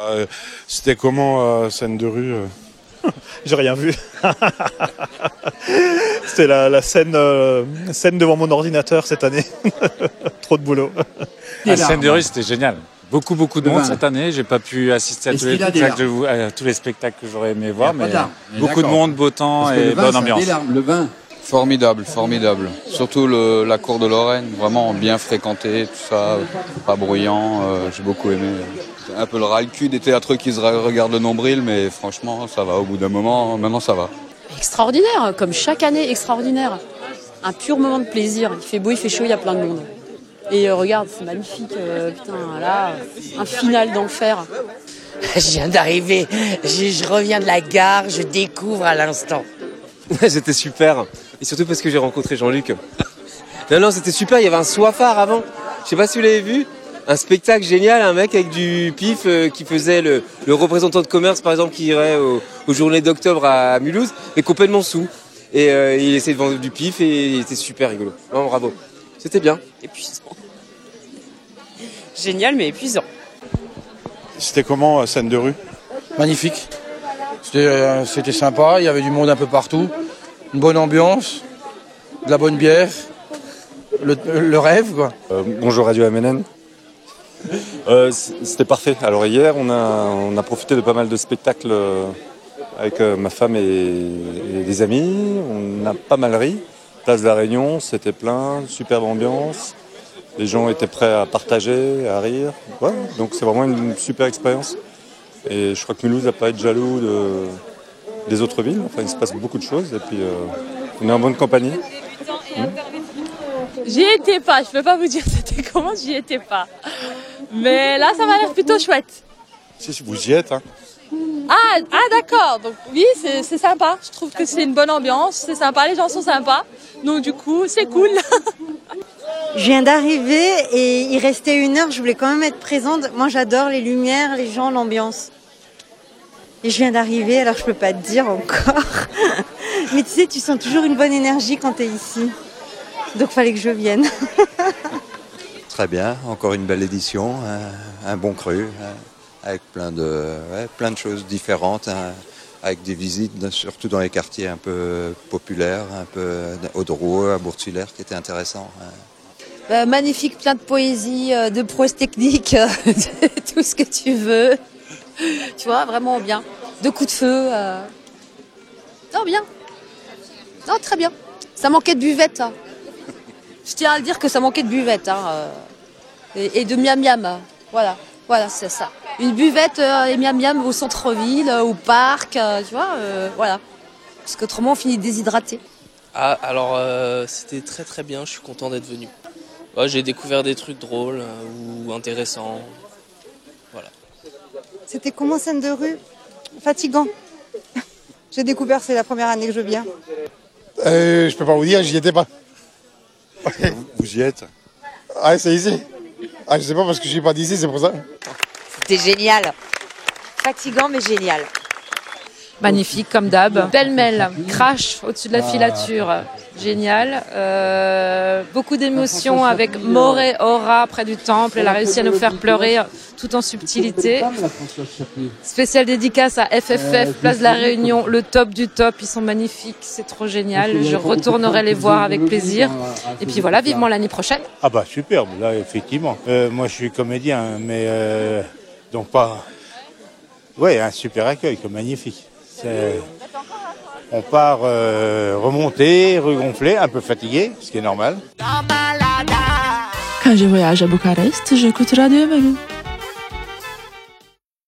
Euh, C'était comment euh, scène de rue euh J'ai rien vu. C'était la, la scène, euh, scène devant mon ordinateur cette année. Trop de boulot. La scène de rue, c'était génial. Beaucoup, beaucoup de monde vin. cette année. J'ai pas pu assister à tous les, spectacles, larmes de- à tous les spectacles que j'aurais aimé voir, Il y a pas mais beaucoup de monde, beau temps Parce et le vin, bonne ambiance. Le vin, Formidable, formidable. Surtout le- la cour de Lorraine, vraiment bien fréquentée, tout ça, pas bruyant. euh, J'ai beaucoup aimé. Un peu le ras le cul des théâtreux qui se re- regardent le nombril, mais franchement, ça va. Au bout d'un moment, maintenant, ça va. Extraordinaire, comme chaque année, extraordinaire. Un pur moment de plaisir. Il fait beau, il fait chaud, il y a plein de monde. Et euh, regarde, c'est magnifique. euh, putain, là, un final d'enfer. Je viens d'arriver, je, je reviens de la gare, je découvre à l'instant. C'était super. Et surtout parce que j'ai rencontré Jean-Luc. Non, non, c'était super. Il y avait un soifard avant. Je sais pas si vous l'avez vu. Un spectacle génial, un mec avec du pif euh, qui faisait le, le représentant de commerce, par exemple, qui irait au- aux journées d'octobre à Mulhouse, mais complètement sous. Et euh, il essayait de vendre du pif et il était super rigolo. Non, bravo. C'était bien. Épuisant. Génial, mais épuisant. C'était comment euh, scène de rue? Magnifique. C'était euh, c'était sympa, il y avait du monde un peu partout. Une bonne ambiance, de la bonne bière, le, rêve quoi. Euh, bonjour Radio MNN. Euh, C'était parfait. Alors hier, on a, profité de pas mal de spectacles euh, avec ma femme et, des amis. On a pas mal ri. Place de la Réunion, c'était plein, superbe ambiance. Les gens étaient prêts à partager, à rire. Donc c'est vraiment une super expérience. Et je crois que Mulhouse n'a pas être jaloux de, des autres villes. Enfin, il se passe beaucoup de choses et puis euh, on est en bonne compagnie. J'y étais pas, je peux pas vous dire c'était comment, j'y étais pas. Mais là, ça m'a l'air plutôt chouette. Si, si, vous y êtes. Hein. Ah, ah d'accord, donc oui, c'est c'est sympa. Je trouve que c'est une bonne ambiance, c'est sympa, les gens sont sympas. Donc du coup, c'est cool. Je viens d'arriver et il restait une heure, je voulais quand même être présente. Moi j'adore les lumières, les gens, l'ambiance. Et je viens d'arriver, alors je peux pas te dire encore. Mais tu sais, tu sens toujours une bonne énergie quand tu es ici. Donc fallait que je vienne. Très bien, encore une belle édition, un, un bon cru, hein, avec plein de, ouais, plein de choses différentes, hein, avec des visites, surtout dans les quartiers un peu populaires, un peu au Drouot, à Bourg-Tullaire, qui étaient intéressants. hein. Bah, magnifique, plein de poésie, euh, de prouesse technique, euh, de tout ce que tu veux. Tu vois, vraiment bien. De coups de feu. euh. Non, bien. Non, très bien. Ça manquait de buvette. hein. Je tiens à le dire que ça manquait de buvette. hein, euh. Et, et de miam miam. Voilà, voilà, c'est ça. Une buvette euh, et miam miam au centre-ville, euh, au parc, euh, tu vois, euh, voilà. Parce qu'autrement, on finit déshydraté. Ah, alors euh, c'était très très bien, je suis content d'être venu. Ouais, J'ai découvert des trucs drôles euh, ou intéressants. Voilà. C'était comment scène de rue? Fatigant. J'ai découvert, c'est la première année que je viens. Euh, je peux pas vous dire, j'y étais pas. Vous y êtes Ah, c'est ici Ah, je sais pas parce que je suis pas d'ici, c'est pour ça. C'était génial. Fatigant mais génial. Magnifique comme d'hab. Pêle-mêle, crash au-dessus de la filature. Génial. Euh, beaucoup d'émotions avec Moré Aura près du temple. Elle a réussi à nous faire pleurer tout en subtilité. Spécial dédicace à FFF, Place de la Réunion, le top du top. Ils sont magnifiques, c'est trop génial. Je retournerai les voir avec plaisir. Et puis voilà, vivement l'année prochaine. Ah bah superbe, là effectivement. Euh, moi je suis comédien, mais euh, donc pas... Ouais, un super accueil, magnifique. On part euh, remonter, regonfler, un peu fatigué, ce qui est normal. Quand je voyage à Bucarest, j'écoute Radio Manu.